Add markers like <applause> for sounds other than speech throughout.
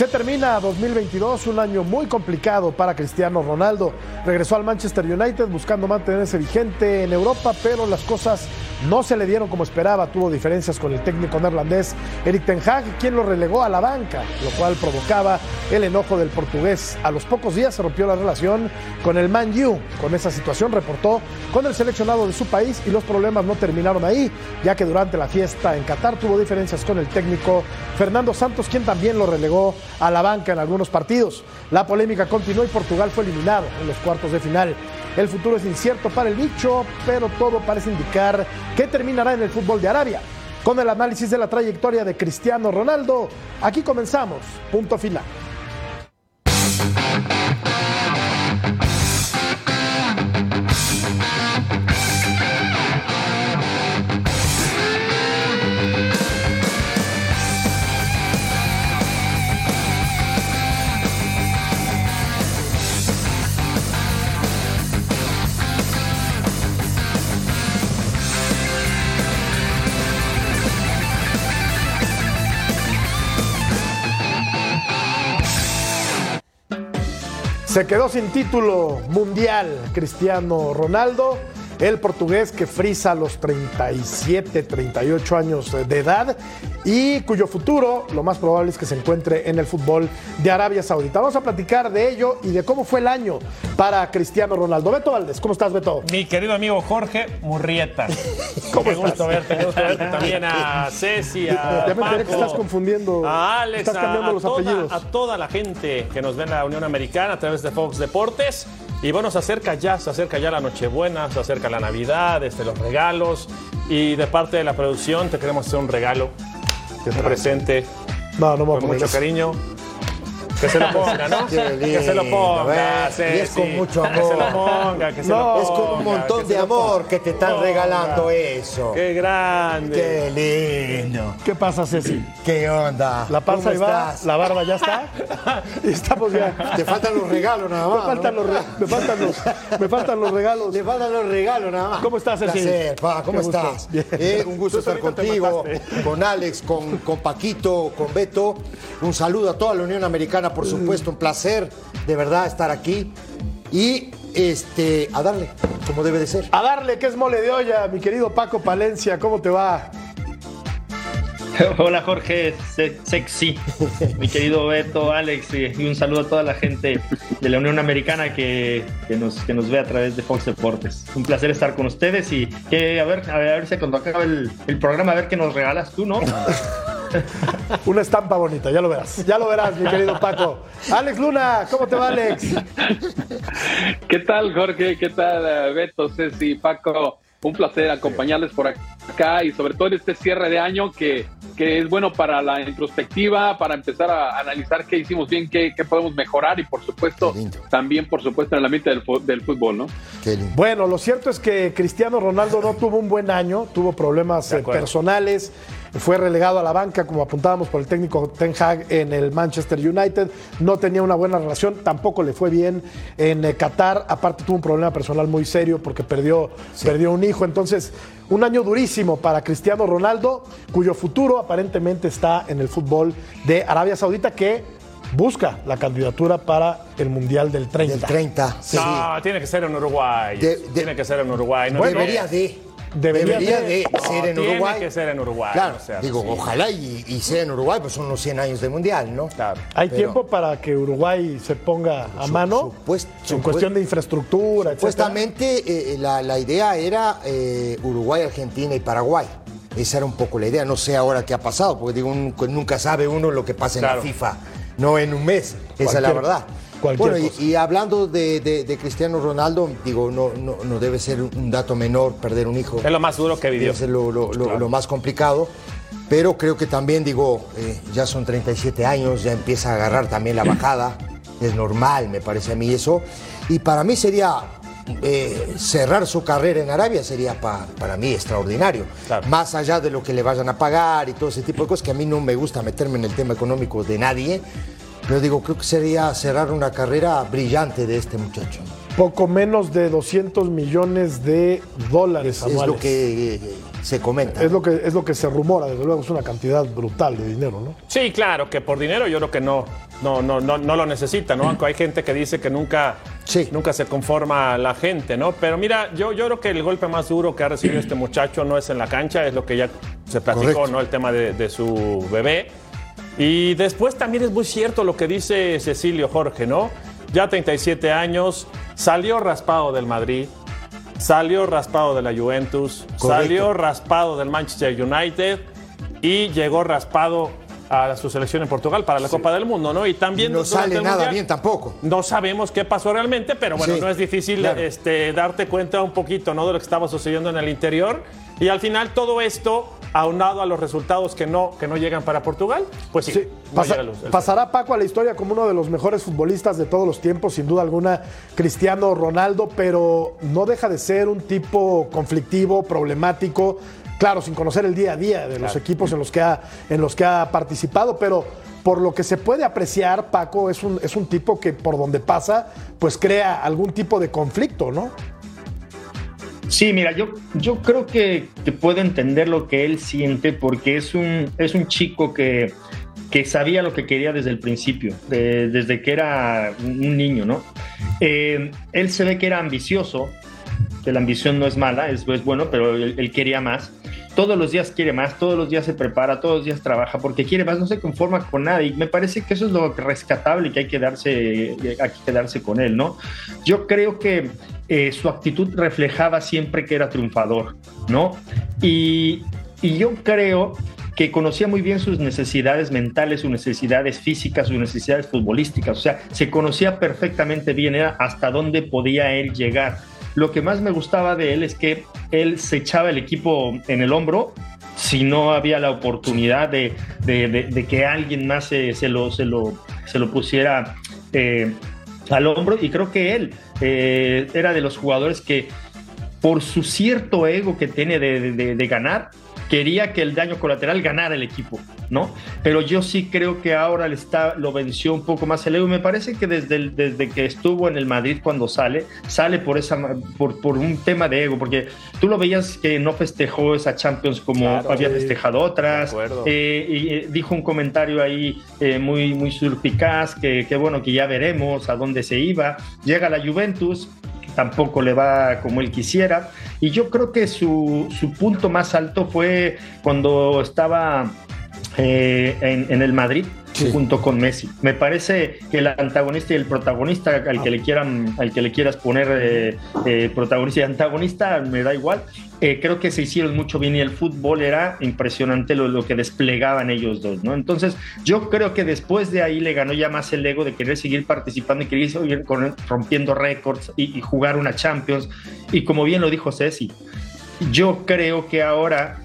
Se termina 2022, un año muy complicado para Cristiano Ronaldo. Regresó al Manchester United buscando mantenerse vigente en Europa, pero las cosas no se le dieron como esperaba. Tuvo diferencias con el técnico neerlandés Eric Ten Hag, quien lo relegó a la banca, lo cual provocaba el enojo del portugués. A los pocos días se rompió la relación con el Man U. Con esa situación reportó con el seleccionado de su país y los problemas no terminaron ahí, ya que durante la fiesta en Qatar tuvo diferencias con el técnico Fernando Santos, quien también lo relegó a la banca en algunos partidos. La polémica continuó y Portugal fue eliminado en los cuartos de final. El futuro es incierto para el bicho, pero todo parece indicar que terminará en el fútbol de Arabia. Con el análisis de la trayectoria de Cristiano Ronaldo, aquí comenzamos. Punto final. Se quedó sin título mundial Cristiano Ronaldo, el portugués que frisa los 37, 38 años de edad y cuyo futuro lo más probable es que se encuentre en el fútbol de Arabia Saudita. Vamos a platicar de ello y de cómo fue el año para Cristiano Ronaldo. Beto Valdés, ¿cómo estás, Beto? Mi querido amigo Jorge Murrieta. <laughs> ¿Cómo Qué estás? gusto verte, qué gusto verte también a Ceci, a <laughs> Ya me enteré que estás confundiendo. a Alex, Estás cambiando a los toda- apellidos. A toda la gente que nos ve en la Unión Americana a través de Fox Deportes. Y bueno, se acerca ya, se acerca ya la Nochebuena, se acerca la Navidad, este, los regalos. Y de parte de la producción te queremos hacer un regalo que se presente No, no con mucho cariño. Que se lo <laughs> ponga, ¿no? Que se lo ponga. Y es con mucho Que se lo amor. ponga, que se No, lo ponga. Es con un montón de amor que te están Ponga. regalando eso. Qué grande. Qué lindo. ¿Qué pasa, Ceci? ¿Qué onda? La panza ¿Cómo ahí va, la barba ya está. <laughs> y estamos ya. Te faltan los regalos nada Me más. faltan, ¿no? los, re- me, faltan los, me faltan los regalos. Te faltan los regalos nada más. ¿Cómo estás, Ceci? Placer, pa, ¿Cómo estás? Bien. Eh, un gusto estar contigo, con Alex, con, con Paquito, con Beto. Un saludo a toda la Unión Americana, por supuesto. Un placer, de verdad, estar aquí. Y este, a darle, como debe de ser. A darle, que es mole de olla, mi querido Paco Palencia, ¿cómo te va? <laughs> Hola Jorge, se- sexy, mi querido Beto, Alex, y y un saludo a toda la gente de la Unión Americana que, que nos, que nos ve a través de Fox Deportes. Un placer estar con ustedes y que a ver, a ver, a ver si cuando acabe el, el programa, a ver qué nos regalas tú, ¿no? <laughs> <laughs> Una estampa bonita, ya lo verás. Ya lo verás, mi querido Paco. Alex Luna, ¿cómo te va, Alex? ¿Qué tal, Jorge? ¿Qué tal, eh, Beto, Ceci, Paco? Un placer acompañarles por acá y sobre todo en este cierre de año que, que es bueno para la introspectiva, para empezar a analizar qué hicimos bien, qué, qué podemos mejorar y por supuesto también por supuesto en el ambiente del, fútbol, ¿no? Qué lindo. Bueno, lo cierto es que Cristiano Ronaldo no tuvo un buen año, tuvo problemas eh, personales, fue relegado a la banca, como apuntábamos por el técnico Ten Hag en el Manchester United, no tenía una buena relación, tampoco le fue bien en eh, Qatar, aparte tuvo un problema personal muy serio porque perdió, perdió un hijo, entonces un año durísimo para Cristiano Ronaldo, cuyo futuro aparentemente está en el fútbol de Arabia Saudita que busca la candidatura para el Mundial del 30. Del 30. sí. No, tiene que ser en Uruguay. De- de- tiene que ser en Uruguay. No, debería no, de. Debería Debería, de. de, no, ser en tiene Uruguay. que ser en Uruguay. Claro, digo, ojalá y, y sea en Uruguay, pues son los 100 años de mundial, ¿no? Claro. ¿Hay Pero- tiempo para que Uruguay se ponga a Su- mano? supuest- en cuestión de infraestructura. Supuestamente eh, la, la idea era eh, Uruguay, Argentina y Paraguay. Esa era un poco la idea. No sé ahora qué ha pasado, porque digo, un- nunca sabe uno lo que pasa en la FIFA, no en un mes. Esa es la verdad. Cualquier bueno, y- cosa. y, hablando de, de- de Cristiano Ronaldo, digo, no, no, no debe ser un dato menor perder un hijo. Es lo más duro que vivió. Debe ser lo, lo- más complicado. Pero creo que también, digo, eh, ya son 37 años, ya empieza a agarrar también la bajada. Es normal, me parece a mí eso. Y para mí sería, eh, cerrar su carrera en Arabia sería pa- para mí extraordinario. Claro. Más allá de lo que le vayan a pagar y todo ese tipo de cosas, que a mí no me gusta meterme en el tema económico de nadie. Pero digo, creo que sería cerrar una carrera brillante de este muchacho. Poco menos de 200 millones de dólares Es, anuales. lo que eh, se comenta. es lo que es lo que se rumora, desde luego es una cantidad brutal de dinero, ¿no? Sí, claro, que por dinero yo creo que no, no, no, no, no lo necesita, ¿no? Aunque hay gente que dice que nunca, Sí. nunca se conforma la gente, ¿no? Pero mira, yo, yo creo que el golpe más duro que ha recibido este muchacho no es en la cancha, es lo que ya se platicó, Correcto. ¿no? El tema de, de su bebé. Y después también es muy cierto lo que dice Cecilio Jorge, ¿no? Ya 37 años, salió raspado del Madrid, salió raspado de la Juventus, Correcto. salió raspado del Manchester United y llegó raspado a su selección en Portugal para la Copa del Mundo, ¿no? Y también no sale nada Mundial, bien tampoco. No sabemos qué pasó realmente, pero bueno, Sí, no es difícil claro. este, darte cuenta un poquito, ¿no? De lo que estaba sucediendo en el interior. Y al final todo esto, aunado a los resultados que no, que no llegan para Portugal, pues sí, Sí, no pasa- pasará Paco a la historia como uno de los mejores futbolistas de todos los tiempos, sin duda alguna, Cristiano Ronaldo, pero no deja de ser un tipo conflictivo, problemático, claro, sin conocer el día a día de los equipos en los que ha, en los que ha participado, pero por lo que se puede apreciar, Paco es un, es un tipo que por donde pasa, pues crea algún tipo de conflicto, ¿no? Sí, mira, yo, yo creo que, que puedo entender lo que él siente porque es un, es un chico que, que sabía lo que quería desde el principio, de- desde que era un niño, ¿no? Eh, él se ve que era ambicioso, que la ambición no es mala, es, es bueno, pero él, quería más. Todos los días quiere más, todos los días se prepara, todos los días trabaja porque quiere más, no se conforma con nada. Y me parece que eso es lo rescatable que hay que darse, hay que quedarse con él, ¿no? Yo creo que eh, su actitud reflejaba siempre que era triunfador, ¿no? Y, y yo creo que conocía muy bien sus necesidades mentales, sus necesidades físicas, sus necesidades futbolísticas. O sea, se conocía perfectamente bien era hasta dónde podía él llegar. Lo que más me gustaba de él es que él se echaba el equipo en el hombro si no había la oportunidad de, de- de- que alguien más se, se lo, se, lo, se lo pusiera eh, al hombro. Y creo que él eh, era de los jugadores que por su cierto ego que tiene de, de- de ganar, quería que el daño colateral ganara el equipo, ¿no? Pero yo sí creo que ahora le está, lo venció un poco más el ego. Me parece que desde, el- desde que estuvo en el Madrid cuando sale, sale por, esa, por, por un tema de ego, porque tú lo veías que no festejó esa Champions como Claro, había sí. festejado otras. Eh, y eh, dijo un comentario ahí eh, muy, muy surpicaz, que, que bueno, que ya veremos a dónde se iba. Llega la Juventus, tampoco le va como él quisiera. Y yo creo que su, su punto más alto fue cuando estaba eh, en, en el Madrid. Junto con Messi. Me parece que el antagonista y el protagonista, al que le quieran, al que le quieras poner eh, eh, protagonista y antagonista, me da igual. Eh, creo que se hicieron mucho bien y el fútbol era impresionante lo, lo que desplegaban ellos dos, ¿no? Entonces, yo creo que después de ahí le ganó ya más el ego de querer seguir participando y querer seguir rompiendo récords y, y jugar una Champions. Y como bien lo dijo Ceci, yo creo que ahora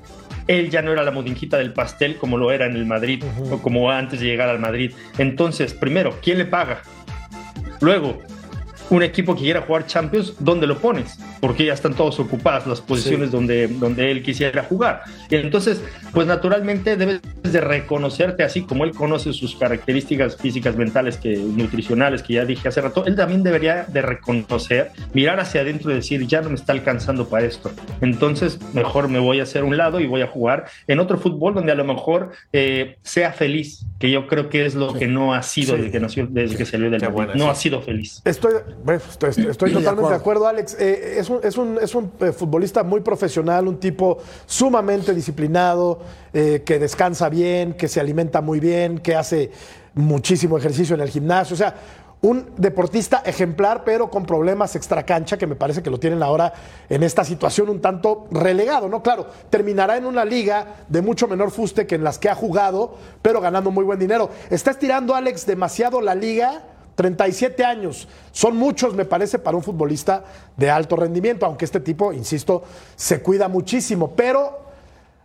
él ya no era la modinjita del pastel como lo era en el Madrid o como antes de llegar al Madrid. Entonces, primero, ¿quién le paga? Luego, un equipo que quiera jugar Champions, ¿dónde lo pones? Porque ya están todos ocupadas las posiciones donde, donde él quisiera jugar. Y entonces, pues naturalmente debes de reconocerte así como él conoce sus características físicas, mentales, que, nutricionales, que ya dije hace rato, él también debería de reconocer, mirar hacia adentro y decir, ya no me está alcanzando para esto. Entonces, mejor me voy a hacer un lado y voy a jugar en otro fútbol donde a lo mejor eh, sea feliz, que yo creo que es lo que no ha sido desde que nació, desde que salió del Madrid. buena, No sí. ha sido feliz. Estoy, estoy, estoy de totalmente de acuerdo. acuerdo, Alex. Eh, es un, es un- es un, eh, futbolista muy profesional, un tipo sumamente disciplinado, eh, que descansa bien, que se alimenta muy bien, que hace muchísimo ejercicio en el gimnasio. O sea, un deportista ejemplar, pero con problemas extracancha, que me parece que lo tienen ahora en esta situación un tanto relegado, ¿no? Claro, terminará en una liga de mucho menor fuste que en las que ha jugado, pero ganando muy buen dinero. Está estirando, Alex, demasiado la liga. 37 años. Son muchos, me parece, para un futbolista de alto rendimiento, aunque este tipo, insisto, se cuida muchísimo. Pero,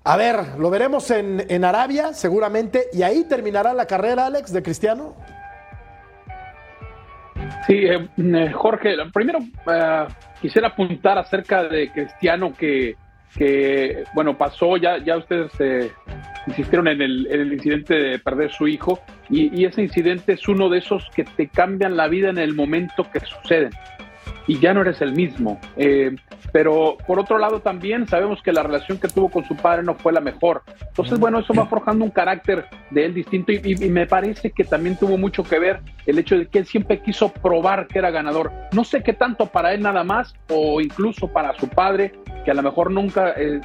a ver, lo veremos en, Arabia, seguramente, y ahí terminará la carrera, Alex, de Cristiano. Sí, eh, eh, Jorge, primero eh, quisiera apuntar acerca de Cristiano que, que, bueno, pasó, ya, ya ustedes eh, insistieron en el, en el incidente de perder su hijo y, y ese incidente es uno de esos que te cambian la vida en el momento que suceden. Y ya no eres el mismo. Eh, pero por otro lado también sabemos que la relación que tuvo con su padre no fue la mejor. Entonces, bueno, eso va forjando un carácter de él distinto y, me parece que también tuvo mucho que ver el hecho de que él siempre quiso probar que era ganador. No sé qué tanto para él nada más o incluso para su padre, que a lo mejor nunca eh,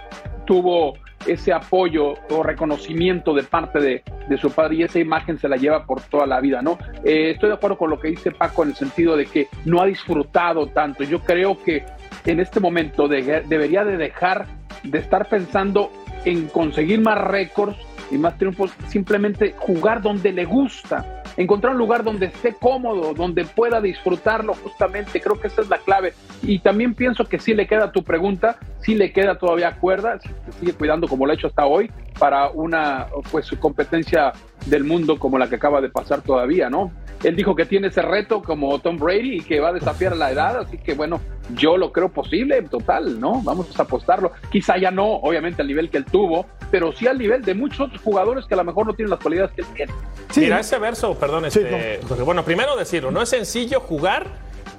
tuvo ese apoyo o reconocimiento de parte de, de, su padre y esa imagen se la lleva por toda la vida, ¿no? Eh, estoy de acuerdo con lo que dice Paco en el sentido de que no ha disfrutado tanto. Yo creo que en este momento de, debería de dejar de estar pensando en conseguir más récords y más triunfos, simplemente jugar donde le gusta, encontrar un lugar donde esté cómodo, donde pueda disfrutarlo justamente, creo que esa es la clave. Y también pienso que sí le queda tu pregunta, sí le queda todavía cuerda, sigue cuidando como lo ha hecho hasta hoy para una pues competencia del mundo como la que acaba de pasar todavía, ¿no? Él dijo que tiene ese reto como Tom Brady y que va a desafiar la edad, así que bueno, yo lo creo posible, total, ¿no? Vamos a apostarlo. Quizá ya no, obviamente, al nivel que él tuvo, pero sí al nivel de muchos otros jugadores que a lo mejor no tienen las cualidades que él tiene. Sí. Mira, ese verso, perdón, este, sí, no. bueno, primero decirlo, no es sencillo jugar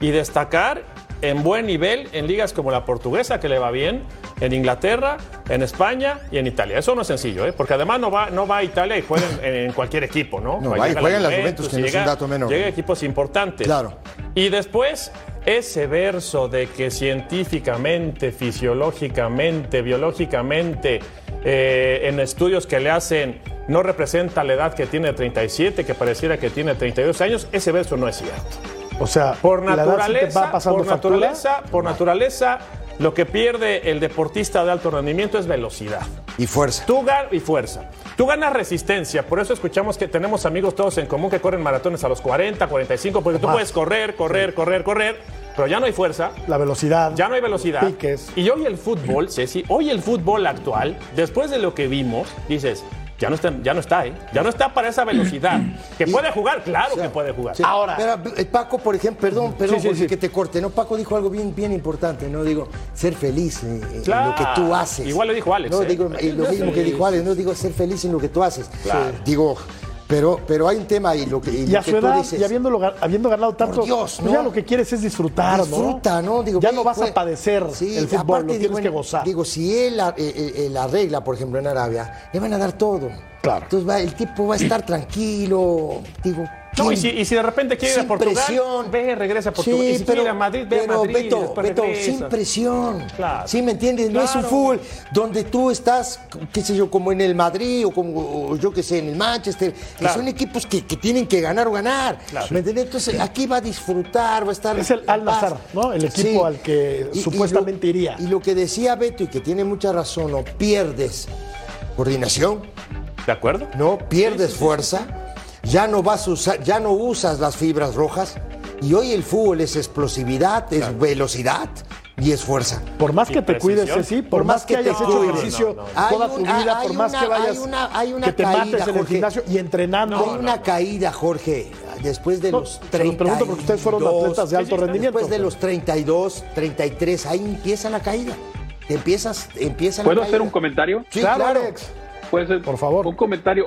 y destacar en buen nivel en ligas como la portuguesa, que le va bien, en Inglaterra, en España y en Italia. Eso no es sencillo, ¿eh? porque además no va, no va a Italia y juega en, en cualquier equipo, ¿no? No, va y juega en la Juventus, que no llega, es un dato menor. Llega a equipos importantes. Claro. Y después, ese verso de que científicamente, fisiológicamente, biológicamente, eh, en estudios que le hacen, no representa la edad que tiene 37, que pareciera que tiene 32 años, ese verso no es cierto. O sea, por naturaleza, va pasando por factura. naturaleza, por naturaleza, lo que pierde el deportista de alto rendimiento es velocidad. Y fuerza. Tú ganas y fuerza. Tú ganas resistencia, por eso escuchamos que tenemos amigos todos en común que corren maratones a los 40, 45, porque tú Más. puedes correr, correr, correr, correr, pero ya no hay fuerza, La velocidad. ya no hay velocidad. Piques. Y hoy el fútbol, Ceci, hoy el fútbol actual, después de lo que vimos, dices, ya no está, ya no está, ¿eh? Ya no está para esa velocidad. <clears throat> Que puede jugar, claro que puede jugar. Sí. Ahora. Pero, eh, Paco, por ejemplo, perdón, perdón Sí, sí, que te corte, ¿no? Paco dijo algo bien, bien importante, ¿no? Digo, ser feliz en Claro. lo que tú haces. Igual lo dijo Alex, No, ¿eh? digo, lo mismo que dijo Alex, no digo ser feliz en lo que tú haces. Claro. Digo, pero, pero hay un tema y lo que, y Y lo a que su tú edad, dices. y habiéndolo, habiendo ganado tanto, Dios, pues ¿no? ya lo que quieres es disfrutar, Disfruta, ¿no? Digo, ya no vas a padecer Sí, el fútbol, aparte, lo digo, tienes que gozar. Digo, si él eh, eh, eh, la arregla, por ejemplo, en Arabia, le van a dar todo. Claro. Entonces va- el tipo va a estar tranquilo. Digo, No, y ¿quién- si, y si de repente quiere ir a Portugal, presión. ve, regresa a Portugal. Sí, y si quiere ir a Madrid, ve a pero, Madrid. Beto, Beto, sin presión. Claro. ¿Sí me entiendes? No es un fútbol donde tú estás, qué sé yo, como en el Madrid o como o yo qué sé, en el Manchester, que son equipos que, que tienen que ganar o ganar. Claro. ¿Me entiendes? Entonces aquí va a disfrutar, va a estar. Es el en Al paz. Nassr, ¿no? El equipo al que supuestamente lo- iría. Y lo que decía Beto y que tiene mucha razón, no pierdes coordinación, ¿De acuerdo? ¿no? Pierdes fuerza, ya no vas a usar, ya no usas las fibras rojas. Y hoy el fútbol es explosividad, es velocidad y es fuerza. Por más que te cuides, precisión. Ceci, por, más que, hayas te hecho ejercicio No, no, no. toda tu vida, por más una- que vayas, hay una- hay una que te caída, mates en el Jorge. gimnasio y entrenando. hay una caída, Jorge, después de No, los se los 30. pregunto porque ustedes fueron atletas de alto rendimiento. Después de los 32, 33, ahí empieza la caída. Te empiezas, empieza la ¿Puedo caída. hacer un comentario? Sí, claro, claro. Alex. Puede ser Por favor. Un comentario.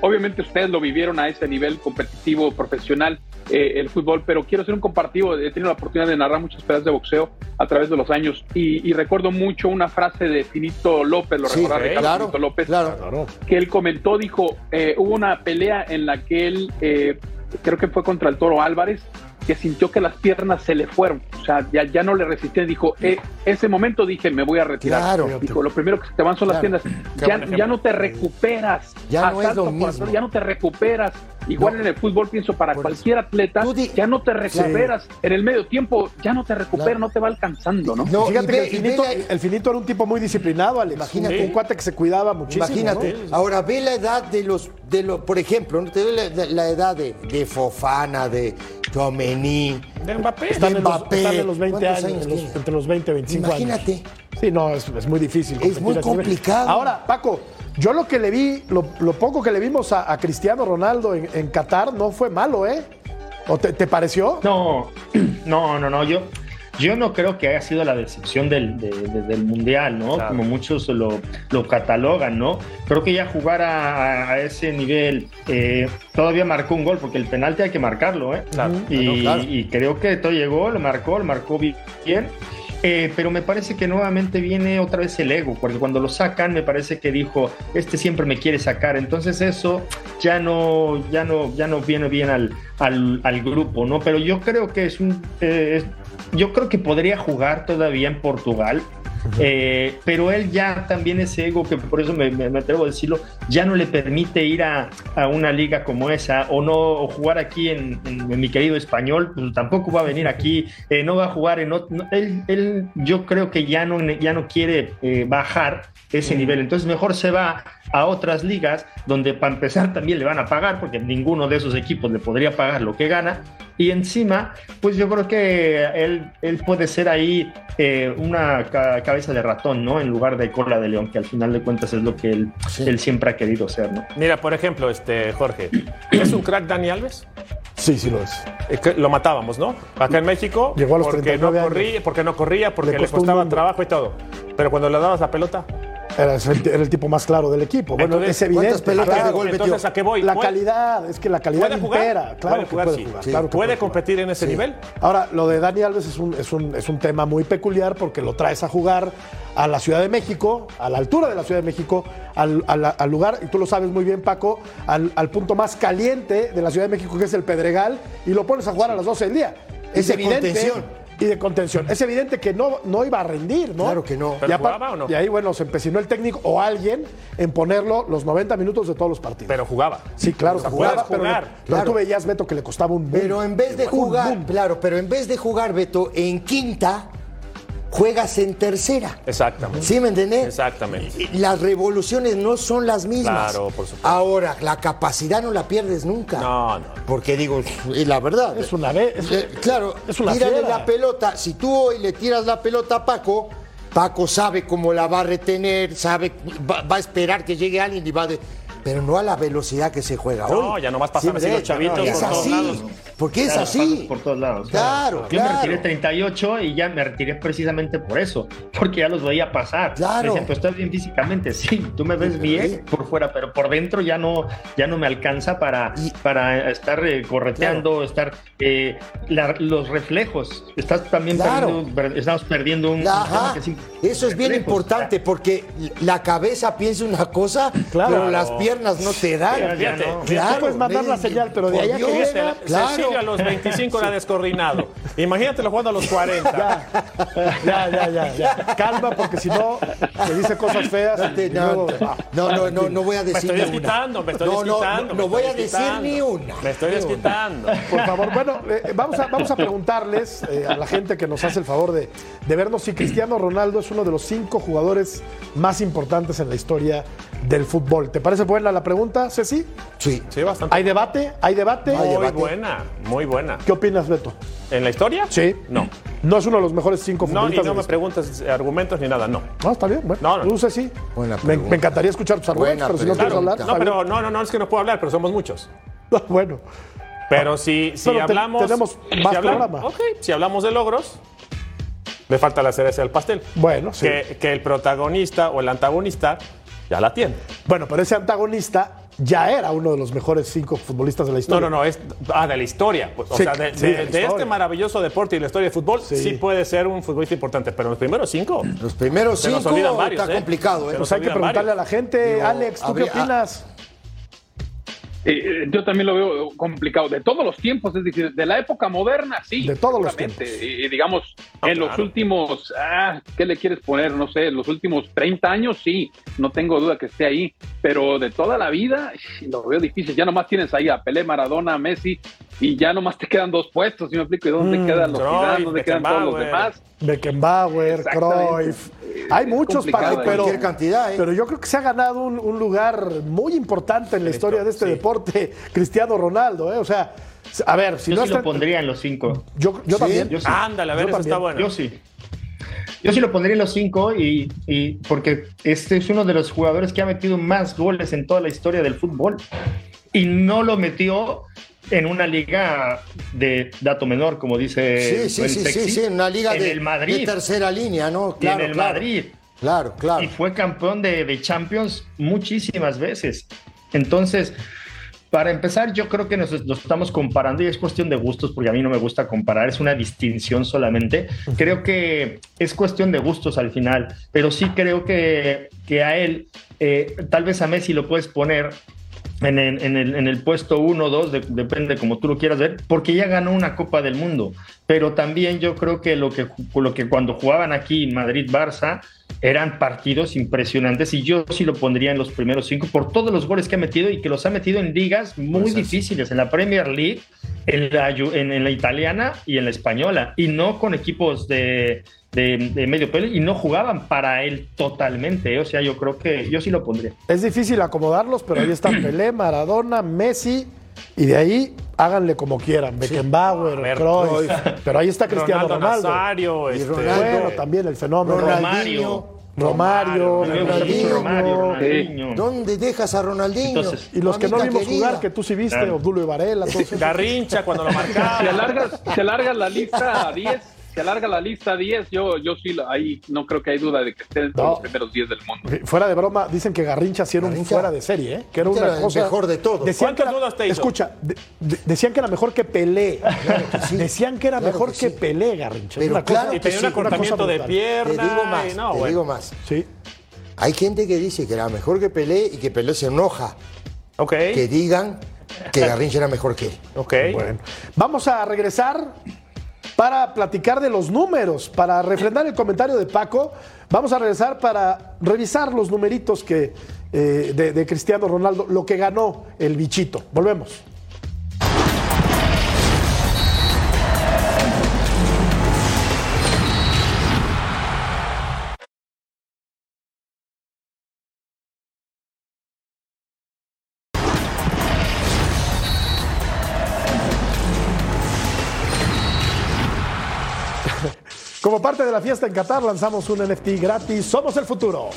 Obviamente ustedes lo vivieron a ese nivel competitivo, profesional, eh, el fútbol, pero quiero hacer un comparativo. He tenido la oportunidad de narrar muchas peleas de boxeo a través de los años y, y recuerdo mucho una frase de Finito López, lo Sí, recordará Ricardo claro, Finito López, claro. Claro. que él comentó, dijo, eh, hubo una pelea en la que él, eh, creo que fue contra el Toro Álvarez, que sintió que las piernas se le fueron, o sea, ya, ya no le resistía, dijo, eh, ese momento dije, me voy a retirar. Claro. Dijo, lo primero que se te van son las piernas, ya, ya no te recuperas. Ya no es Asalto lo corazón, mismo. Ya no te recuperas. Igual No. en el fútbol pienso para Por eso. cualquier atleta, di- ya no te recuperas. En el medio tiempo ya no te recuperas, Claro. no te va alcanzando, ¿no? No, Fíjate que el finito, ve la- el finito era un tipo muy disciplinado, Alex. Imagínate. Un, un cuate que se cuidaba muchísimo. Imagínate. ¿no? Ahora ve la edad de los, de los, por ejemplo, ¿no? te doy la, la- la edad de, de Fofana, de Chomení. De Mbappé. Están en, los, Mbappé. están en los 20 ¿Cuántos años, años en los- tiene? entre los 20 y 25 años. Imagínate. Sí, no, es, es muy difícil. Es muy complicado. Ahora, Paco, yo lo que le vi, lo, lo poco que le vimos a, a Cristiano Ronaldo en, en Qatar no fue malo, ¿eh? ¿O te, te pareció? No, <clears throat> no, no, no. Yo, yo no creo que haya sido la decepción del, del Mundial, ¿no? Como muchos lo, lo, catalogan, ¿no? Creo que ya jugar a, ese nivel, eh, todavía marcó un gol, porque el penalti hay que marcarlo, ¿eh? Y, y, creo que todo llegó, lo marcó, lo marcó bien. Eh, pero me parece que nuevamente viene otra vez el ego, porque cuando lo sacan me parece que dijo, este siempre me quiere sacar, entonces eso ya no, ya no, ya no viene bien al, al, grupo, ¿no? Pero yo creo que es un, eh, yo creo que podría jugar todavía en Portugal, eh, pero él ya también ese ego, que por eso me, atrevo a decirlo, ya no le permite ir a, una liga como esa o no jugar aquí en, mi querido español, pues tampoco va a venir aquí, eh, no va a jugar en otro, él, yo creo que ya no, ya no quiere eh, bajar ese nivel, entonces mejor se va a otras ligas donde para empezar también le van a pagar porque ninguno de esos equipos le podría pagar lo que gana y encima pues yo creo que él, él puede ser ahí eh, una cabeza de ratón, ¿no? En lugar de cola de león, que al final de cuentas es lo que él, él siempre ha querido ser, ¿no? Mira, por ejemplo, este Jorge, ¿es un crack Dani Alves? Sí, sí lo es. lo matábamos, ¿no? Acá en México. Llegó a los porque no corría, porque no corría, porque le, costaba trabajo y todo. Pero cuando le dabas la pelota, era el, tipo más claro del equipo. Bueno, es evidente. pelotas de gol entonces, ¿a qué voy? La calidad, es que la calidad ¿Puede jugar? impera. Claro ¿Puede jugar, que puede ¿Puede, competir en ese nivel? Ahora, lo de Dani Alves es un, es, un, es un tema muy peculiar porque lo traes a jugar a la Ciudad de México, a la altura de la Ciudad de México, al, al, lugar, y tú lo sabes muy bien, Paco, al, al, punto más caliente de la Ciudad de México, que es el Pedregal, y lo pones a jugar a las 12 del día. Es evidente y de contención. Es evidente que no, no iba a rendir, ¿no? Claro que no. ¿Pero jugaba o no? Y ahí, bueno, se empecinó el técnico o alguien en ponerlo los 90 minutos de todos los partidos. Pero jugaba. Sí, claro, jugaba, pero, claro. tú veías, Beto, que le costaba un Pero en vez de jugar, claro, pero en vez de jugar, Beto, en quinta juegas en tercera. Exactamente. ¿Sí me entendés? Exactamente. Las revoluciones no son las mismas. Claro, por supuesto. Ahora, la capacidad no la pierdes nunca. No, no. Porque digo, y la verdad. Es una vez. Eh, claro, es una tírale la pelota. Si tú hoy le tiras la pelota a Paco, Paco sabe cómo la va a retener, sabe, va, a esperar que llegue alguien y va a pero no a la velocidad que se juega hoy. No, ya nomás pasan así los chavitos es por así, todos lados. Porque es así. Por todos lados. Claro, Yo me retiré 38 y ya me retiré precisamente por eso, porque ya los veía pasar. Claro. Me decían, pues estás bien físicamente, <laughs> sí, tú me ves bien por fuera, pero por dentro ya no, ya no me alcanza para, para estar eh, correteando, estar eh, los reflejos. Estás también perdiendo, estamos perdiendo un. Ajá. eso es bien importante porque la cabeza piensa una cosa, pero las piernas no te dan. Claro, puedes mandar la señal, pero de allá que llega, claro. a los 25 la descoordinado. Imagínatelo jugando a los 40. Ya, ya, ya, ya. Calma, porque si no, te dice cosas feas. No, no, no, no, voy a decir Me estoy desquitando, me estoy desquitando. No, voy a decir ni una. Me estoy desquitando. Por favor, bueno, eh, vamos, a, vamos a preguntarles eh, a la gente que nos hace el favor de, de vernos si Cristiano Ronaldo es uno de los cinco jugadores más importantes en la historia del fútbol. ¿Te parece buena la pregunta, Ceci? Sí. Sí, bastante. ¿Hay debate? ¿Hay debate? Muy buena, muy buena. ¿Qué opinas, Beto? ¿En la historia? Sí. No. No es uno de los mejores cinco futbolistas. No, y no me preguntes argumentos ni nada, no. No, está bien. Bueno, no, no. Tú, Ceci. Buena me, me, encantaría escuchar tus argumentos, pero si no quieres hablar. No, pero no, no, no, es que no puedo hablar, pero somos muchos. <laughs> bueno. Pero si, si hablamos. tenemos más si programa. Ok, si hablamos de logros, le falta la cereza del pastel. Bueno, sí. Que, que el protagonista o el antagonista ya la tiene. Bueno, pero ese antagonista ya era uno de los mejores cinco futbolistas de la historia. No, no, no, es ah, de la historia. Pues, o sea, de, este maravilloso deporte y la historia de fútbol, sí. puede ser un futbolista importante, pero los primeros cinco. Los primeros cinco está ¿eh? complicado, ¿eh? Pues hay que preguntarle a la gente, Alex, ¿tú qué opinas? Eh, yo también lo veo complicado. De todos los tiempos, es decir, de la época moderna, sí. De todos los tiempos. Y, digamos, en los últimos, ah, ¿qué le quieres poner? No sé, los últimos 30 años, sí, no tengo duda que esté ahí. Pero de toda la vida, lo veo difícil. Ya nomás tienes ahí a Pelé, Maradona, Messi, y ya nomás te quedan dos puestos, si me explico. ¿Y dónde mm, quedan los Zidane? ¿Dónde quedan todos los demás? Beckenbauer, Cruyff. Hay muchos, Paco, pero, cantidad, ¿eh? pero yo creo que se ha ganado un, lugar muy importante en la historia de este deporte, <laughs> Cristiano Ronaldo. ¿eh? O sea, a ver, si yo no sí lo pondría en los cinco. Yo, yo también. Yo sí. Ándale, a ver, eso está bueno. Yo sí. Yo sí lo pondría en los cinco y, y, porque este es uno de los jugadores que ha metido más goles en toda la historia del fútbol. Y no lo metió en una liga de dato menor, como dice Sí, sí, sí, sexy, sí, sí, en una liga en de, el Madrid, de tercera línea, ¿no? y en el claro. Madrid. Claro, claro. Y fue campeón de, de Champions muchísimas veces. Entonces, para empezar, yo creo que nos, nos estamos comparando y es cuestión de gustos, porque a mí no me gusta comparar, es una distinción solamente. Creo que es cuestión de gustos al final, pero sí creo que, que a él, eh, tal vez a Messi lo puedes poner en el, en el, en el puesto 1 o 2, de- depende como tú lo quieras ver, porque ya ganó una Copa del Mundo. Pero también yo creo que lo que, lo que cuando jugaban aquí Madrid-Barça eran partidos impresionantes y yo sí lo pondría en los primeros cinco por todos los goles que ha metido y que los ha metido en ligas muy Pues difíciles, en la Premier League, en la, en, en la italiana y en la española, y no con equipos de, de, de medio pelo y no jugaban para él totalmente. ¿eh? O sea, yo creo que yo sí lo pondría. Es difícil acomodarlos, pero ahí están <clears throat> Pelé, Maradona, Messi, y de ahí háganle como quieran. Beckenbauer, ver, Cruyff, pero ahí está Cristiano Ronaldo, Ronaldo. Nazario, Y este, Ronaldo. También el fenómeno. Ronaldinho. Romario, Romario, Ronaldinho. Romario, Ronaldinho. ¿Dónde dejas a Ronaldinho? Entonces, Y los que no vimos querida. jugar, que tú sí viste, Claro. Obdulio Varela, todos esos. Garrincha cuando lo Si marcaba. alargas, si alargas la lista a 10, si alarga la lista a 10, yo, yo sí, ahí no creo que hay duda de que esté entre No. los primeros 10 del mundo. Fuera de broma, dicen que Garrincha sí era un fuera de serie, ¿eh? que era una Era cosa mejor de. Decían que ¿Cuántas era- dudas te hizo? Escucha, de- de- decían que era mejor que Pelé. sí. <laughs> Decían que era Claro mejor que que, sí. Pelé, Garrincha. Pero Una claro cosa- Y tenía un sí, acortamiento cosa de brutal. Te pierna. digo más, y no, te bueno. digo más. Sí. Hay gente que dice que era mejor que Pelé y que Pelé se enoja. Ok. Que digan que Garrincha era mejor que él. Ok. Bueno, vamos a regresar para platicar de los números, para refrendar el comentario de Paco. Vamos a regresar para revisar los numeritos que, eh, de, de Cristiano Ronaldo, lo que ganó el bichito. Volvemos. Como parte de la fiesta en Qatar, lanzamos un NFT gratis. Somos el futuro.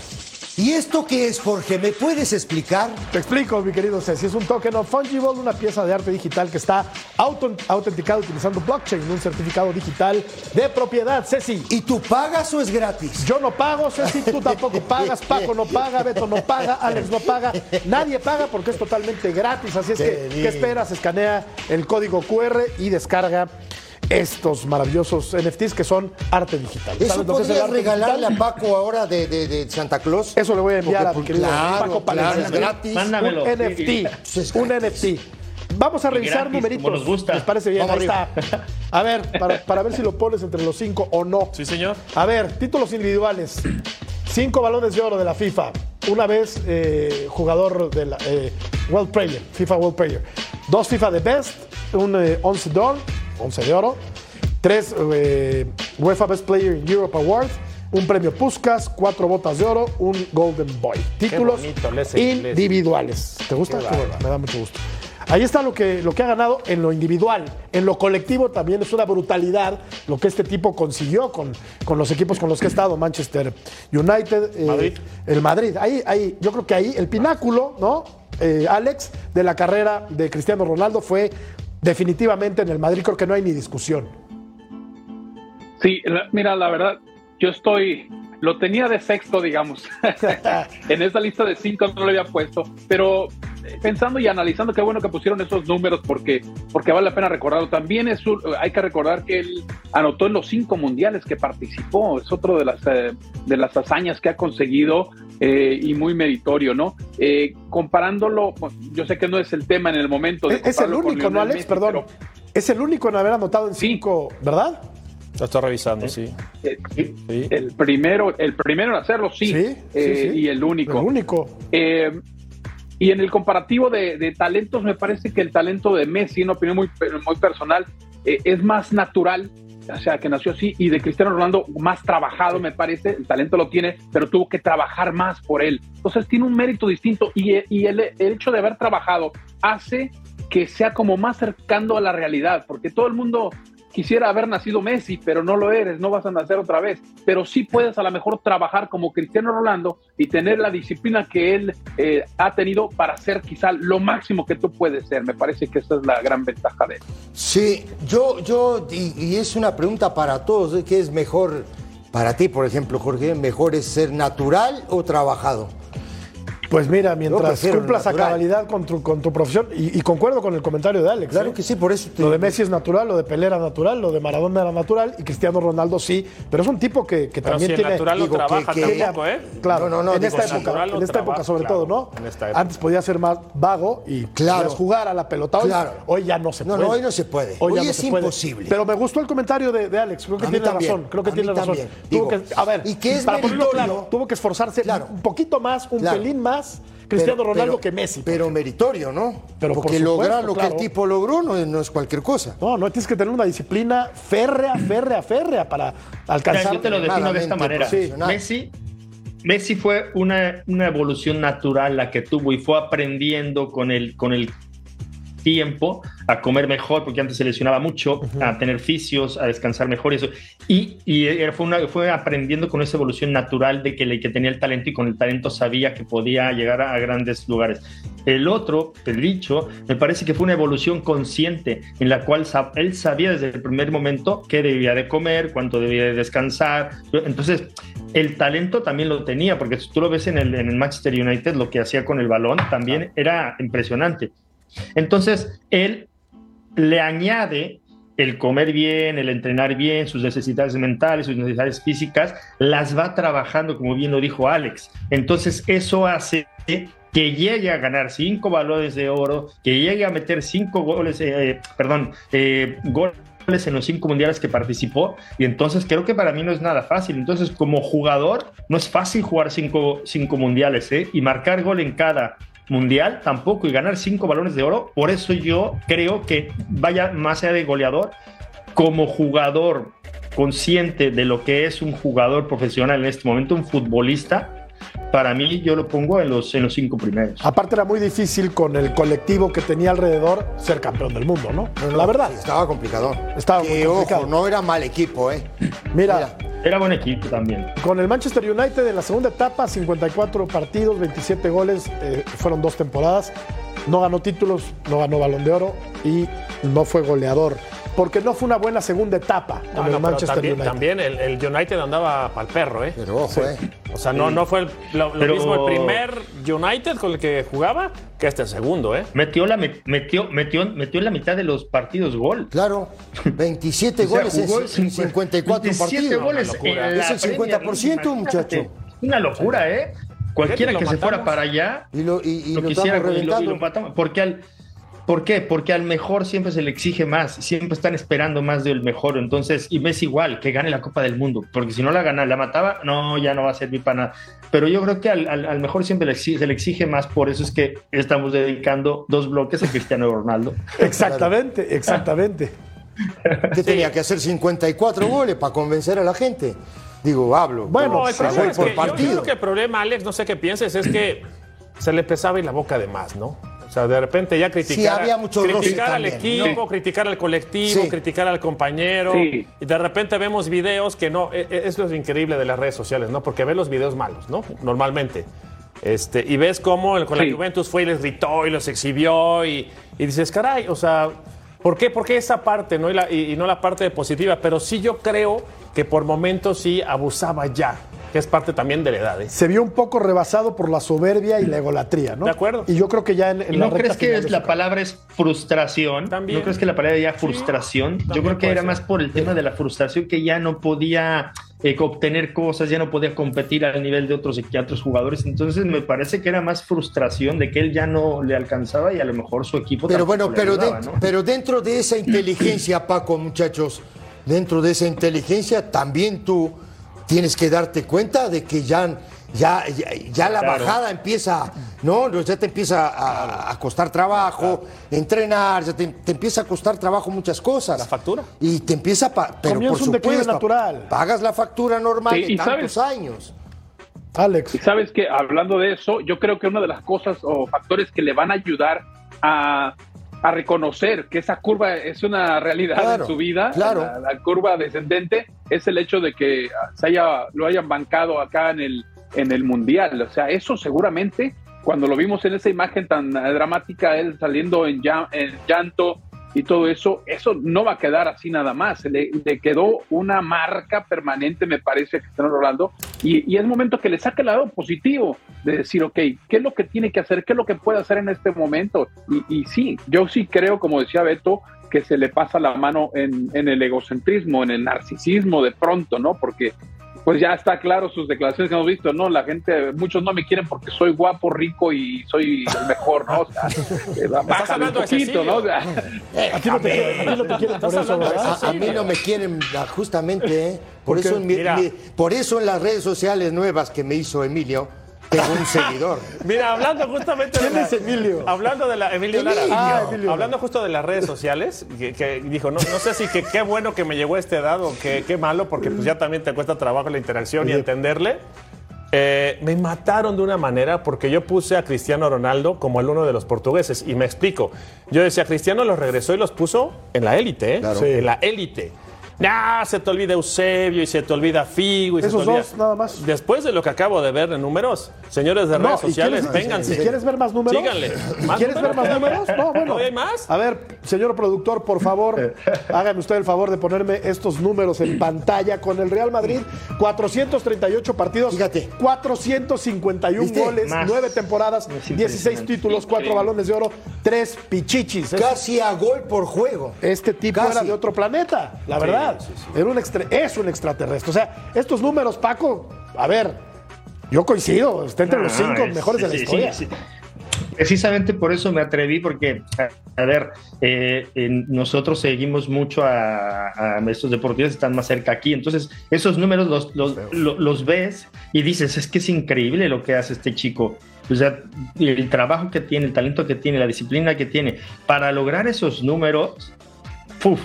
¿Y esto qué es, Jorge? ¿Me puedes explicar? Te explico, mi querido Ceci. Es un token of fungible, una pieza de arte digital que está auto- autenticada utilizando blockchain, un certificado digital de propiedad. Ceci, ¿Y tú pagas o es gratis? yo no pago, Ceci, tú tampoco pagas, Paco no paga, Beto no paga, Alex no paga, nadie paga porque es totalmente gratis. Así es que, ¿qué esperas? Escanea el código QR y descarga estos maravillosos NFTs que son arte digital. ¿Eso ¿Sabes lo que es el podrías arte regalarle digital? a Paco ahora de, de- de Santa Claus? Eso le voy a enviar Porque, a mi querido claro, Paco claro, Palencia. es gratis. Mándamelo. Un. NFT. Un. NFT. Vamos a revisar gratis, numeritos. como nos gusta. ¿Les parece bien? Vamos Ahí está. A ver, para, para ver si lo pones entre los cinco o no. Sí, señor. A ver, títulos individuales. Cinco balones de oro de la FIFA. Una vez eh, jugador de la eh, World Player, FIFA World Player. Dos FIFA de Best, un eh, 11 de oro, 11 de oro. Tres eh, UEFA Best Player in Europe Award. Un premio Puskas, cuatro botas de oro, un Golden Boy. Títulos bonito, individuales. ¿Te gusta? Qué bueno, me da mucho gusto. Ahí está lo que, lo que ha ganado en lo individual. En lo colectivo también es una brutalidad lo que este tipo consiguió con, con los equipos con los que ha estado, Manchester United, eh, Madrid. el Madrid. Ahí, ahí, yo creo que ahí el pináculo, ¿no? Eh, Alex, de la carrera de Cristiano Ronaldo fue definitivamente en el Madrid, creo que no hay ni discusión. Sí, la- mira, la verdad, yo estoy, lo tenía de sexto, digamos. <laughs> <laughs> en esa lista de cinco no lo había puesto, pero pensando y analizando, qué bueno que pusieron esos números porque, porque vale la pena recordarlo. También es un- hay que recordar que él anotó en los cinco mundiales que participó, es otro de las, eh, de las hazañas que ha conseguido eh, y muy meritorio, ¿no? Eh, comparándolo, pues, yo sé que no es el tema en el momento. de Es, es el único, ¿no, Alex? Messi, Perdón. pero- Es el único en haber anotado en Sí. cinco, ¿verdad? Lo estoy revisando, sí. Eh, Sí. El primero, el primero en hacerlo, sí, Sí, sí, eh, sí. y el único. El único. Eh, y en el comparativo de, de talentos, me parece que el talento de Messi, en opinión muy, muy personal, eh, es más natural, o sea, que nació así, y de Cristiano Ronaldo más trabajado, me parece, el talento lo tiene, pero tuvo que trabajar más por él. Entonces tiene un mérito distinto y, y el, el hecho de haber trabajado hace que sea como más cercano a la realidad, porque todo el mundo quisiera haber nacido Messi, pero no lo eres, no vas a nacer otra vez. Pero sí puedes a lo mejor trabajar como Cristiano Ronaldo y tener la disciplina que él eh, ha tenido para ser quizá lo máximo que tú puedes ser. Me parece que esa es la gran ventaja de él. Sí, yo, yo, y, y es una pregunta para todos, ¿eh? ¿qué es mejor para ti, por ejemplo, Jorge? ¿Mejor es ser natural o trabajado? Pues mira, mientras cumplas a cabalidad con tu, con tu profesión, y, y concuerdo con el comentario de Alex. Claro ¿eh? que sí, por eso te Lo de Messi es natural, lo de Pelé era natural, lo de Maradona era natural, y Cristiano Ronaldo sí, pero es un tipo que, que Pero también si tiene... natural no digo, que- trabaja que- tampoco, ¿eh? Claro, No, no, no, en digo, esta época, Natural no en esta trabaja, época sobre claro, todo, ¿no? en esta época. Antes podía ser más vago y Claro. jugar a la pelota. Hoy, Claro. hoy ya no se No, puede. no, hoy no se puede. Hoy ya no es puede. imposible. Pero me gustó el comentario de, de Alex, creo que A tiene también, razón, creo que tiene razón. que, a ver, y que es para ponerlo meritorio. claro, tuvo que esforzarse un poquito más, un pelín más Cristiano Pero- Ronaldo pero- que Messi. por Pero meritorio, ¿no? Pero por Porque supuesto, lograr lo que el tipo logró no, es- no es cualquier cosa. No, no tienes que tener una disciplina férrea, férrea, férrea para alcanzar. Yo te lo defino de esta manera. Messi, Messi fue una, una evolución natural la que tuvo y fue aprendiendo con el, con el tiempo a comer mejor, porque antes se lesionaba mucho, a tener fisios, a descansar mejor y eso. Y, y fue, una, fue aprendiendo con esa evolución natural de que, le- que tenía el talento y con el talento sabía que podía llegar a, a grandes lugares. El otro, el dicho, me parece que fue una evolución consciente en la cual él sabía desde el primer momento qué debía de comer, cuánto debía de descansar. Entonces, el talento también lo tenía, porque tú lo ves en el, en el Manchester United, lo que hacía con el balón también era impresionante. Entonces, él le añade el comer bien, el entrenar bien, sus necesidades mentales, sus necesidades físicas, las va trabajando, como bien lo dijo Alex. Entonces, eso hace que llegue a ganar cinco balones de oro, que llegue a meter cinco goles, eh, perdón, eh, goles en los cinco mundiales que participó y entonces creo que para mí no es nada fácil. Entonces como jugador no es fácil jugar cinco, cinco mundiales ¿eh? y marcar gol en cada mundial tampoco y ganar cinco balones de oro. Por eso yo creo que vaya más allá de goleador, como jugador consciente de lo que es un jugador profesional en este momento, un futbolista, para mí yo lo pongo en los, en los cinco primeros. Aparte era muy difícil con el colectivo que tenía alrededor ser campeón del mundo, ¿no? La verdad. Estaba complicado. Estaba muy complicado. ojo, no era mal equipo, ¿eh? Mira, Era buen equipo también. con el Manchester United en la segunda etapa, 54 partidos, 27 goles, eh, fueron dos temporadas. No ganó títulos, no ganó balón de oro y no fue goleador. Porque no fue una buena segunda etapa con No, el no, pero Manchester también, United. también el, el United andaba para el perro, ¿eh? Pero ojo, ¿eh? O sea, no, no fue el- lo, lo Pero- mismo el primer United con el que jugaba que este segundo, ¿eh? Metió, la, metió, metió, metió en la mitad de los partidos gol. Claro, 27 <laughs> O sea, goles en jugó en 54 27 partidos. goles Una locura. en la Es el 50%, Premier League, muchacho. Una locura, ¿eh? Cualquiera que se fuera para allá, Y lo, y, y lo lo quisiera estamos y lo, y reventando. lo matamos. Porque al, ¿Por qué? Porque al mejor siempre se le exige más, siempre están esperando más del mejor. Entonces, y Messi igual, que gane la Copa del Mundo, porque si no la gana, la mataba, no, ya no va a servir para nada. Pero yo creo que al, al- al mejor siempre le exige- se le exige más, por eso es que estamos dedicando dos bloques a Cristiano Ronaldo. <laughs> Exactamente, exactamente. <laughs> ¿Qué tenía que hacer 54 goles para convencer a la gente? Digo, hablo. Bueno, No, el problema fue es por que yo- creo que el problema, Alex, no sé qué pienses, es que se le empezaba a ir la boca de más, ¿no? O sea, de repente ya criticar, Sí, había mucho roce criticar al también, equipo, criticar al colectivo, Sí. criticar al compañero. Sí. Y de repente vemos videos que no, e- e- eso es lo increíble de las redes sociales, ¿no? Porque ves los videos malos, ¿no? Normalmente. Este, y ves cómo el- con la Sí. Juventus fue y les gritó y los exhibió y, y dices, caray, o sea, ¿por qué, por qué esa parte ¿no? Y, la- y- y no la parte positiva? Pero sí yo creo que por momentos sí abusaba ya, que es parte también de la edad. ¿eh? Se vio un poco rebasado por la soberbia y la egolatría, ¿no? De acuerdo. Y yo creo que ya en, en ¿Y la no recta crees que la palabra es frustración? También. ¿No crees que la palabra ya frustración? Yo creo que era ser. más por el tema de la frustración que ya no podía eh, obtener cosas, ya no podía competir al nivel de otros, que otros jugadores. Entonces me parece que era más frustración de que él ya no le alcanzaba y a lo mejor su equipo Pero bueno, pero, ayudaba, dentro, ¿no? pero dentro de esa inteligencia, <clears throat> Paco, muchachos, dentro de esa inteligencia también tú tienes que darte cuenta de que ya, ya, ya, ya la Claro. bajada empieza, ¿no? Ya te empieza a, a costar trabajo, entrenar, ya te, te empieza a costar trabajo muchas cosas. La factura. Y te empieza, pa- pero Comienza por un supuesto, natural. pagas la factura normal Sí, de y tantos sabes- años. Alex. Y sabes que hablando de eso, yo creo que una de las cosas o factores que le van a ayudar a a reconocer que esa curva es una realidad en su vida, claro. la, curva descendente, es el hecho de que se haya, lo hayan bancado acá en el, en el Mundial. O sea, eso seguramente, cuando lo vimos en esa imagen tan dramática, él saliendo en, en llanto, y todo eso, eso no va a quedar así nada más. Le, quedó una marca permanente, me parece, que están Rolando, y, es momento que le saque el lado positivo de decir, ok, ¿qué es lo que tiene que hacer? ¿Qué es lo que puede hacer en este momento? Y, sí, yo sí creo, como decía Beto, que se le pasa la mano en el egocentrismo, en el narcisismo de pronto, ¿no? Porque pues ya está claro sus declaraciones que hemos visto, ¿no? La gente, muchos no me quieren porque soy guapo, rico y soy el mejor, ¿no? O sea, <laughs> eh, bájale un poquito, ¿no? Eh, aquí no te, quieren por eso, ¿verdad? A, mí no me quieren justamente, ¿eh? Por, eso por eso en las redes sociales nuevas que me hizo Emilio, un seguidor. <laughs> Mira, hablando justamente de es Emilio? Hablando de la Emilio, Lara. Ah, hablando justo de las redes sociales, que, dijo, no, no sé si que qué bueno que me llegó a esta edad o que, qué malo, porque pues ya también te cuesta trabajo la interacción y entenderle. Eh, me mataron de una manera porque yo puse a Cristiano Ronaldo como el uno de los portugueses. Y me explico. Yo decía, Cristiano los regresó y los puso en la élite, ¿eh? En la élite. Nah, se te olvida Eusebio y se te olvida Figo. Y Esos se te olvida... dos, nada más. Después de lo que acabo de ver en números, señores de redes sociales, vénganse. Si quieres ver más números, síganle. ¿Quieres ver más números? No, bueno. hay más? A ver, señor productor, por favor, <laughs> hágame usted el favor de ponerme estos números en pantalla con el Real Madrid. 438 partidos, Fíjate. 451 ¿Viste? goles, Más. 9 temporadas, Es 16 impresionante. títulos, 4 Increíble. balones de oro, 3 pichichis. Es- Casi a gol por juego. este tipo Casi. era de otro planeta, la verdad. Era un extra- es un extraterrestre. O sea, estos números, Paco, a ver, yo coincido, está entre los No, cinco es- mejores de la sí, historia. sí. Precisamente por eso me atreví, porque, a, a ver, eh, nosotros seguimos mucho a, a estos deportistas están más cerca aquí, entonces esos números los, los, lo- los ves y dices, es que es increíble lo que hace este chico. O sea, el trabajo que tiene, el talento que tiene, la disciplina que tiene, para lograr esos números, ¡puf!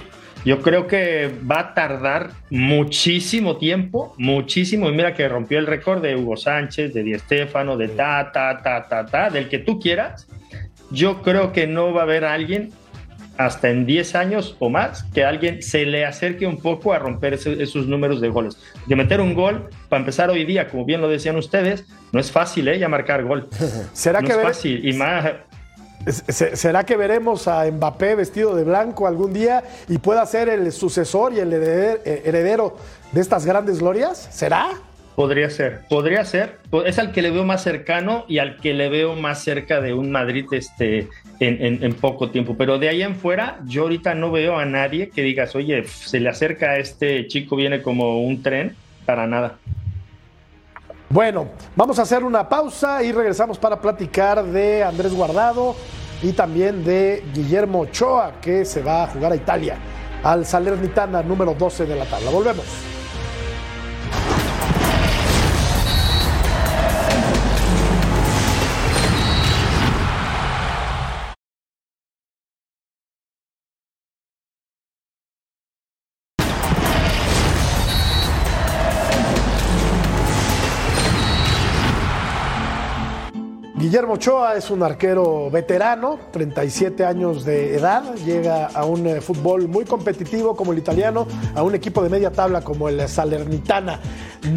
Yo creo que va a tardar muchísimo tiempo, muchísimo. Y mira que rompió el récord de Hugo Sánchez, de Di Stéfano, de ta, ta, ta, ta, ta, del que tú quieras. Yo creo que no va a haber alguien hasta en 10 años o más que alguien se le acerque un poco a romper ese- esos números de goles. De meter un gol, para empezar hoy día, como bien lo decían ustedes, no es fácil, ¿eh? Ya marcar gol. <laughs> ¿Será, no que es fácil. Y más, ¿Será que veremos a Mbappé vestido de blanco algún día y pueda ser el sucesor y el heredero, eh, heredero de estas grandes glorias? ¿Será? Podría ser, podría ser. Es al que le veo más cercano y al que le veo más cerca de un Madrid este, en, en- poco tiempo. Pero de ahí en fuera, yo ahorita no veo a nadie que digas, oye, se le acerca a este chico, viene como un tren, para nada. Bueno, vamos a hacer una pausa y regresamos para platicar de Andrés Guardado y también de Guillermo Ochoa, que se va a jugar a Italia, al Salernitana número 12 de la tabla. Volvemos. Guillermo Ochoa es un arquero veterano, 37 años de edad, llega a un eh, fútbol muy competitivo como el italiano, a un equipo de media tabla como el Salernitana.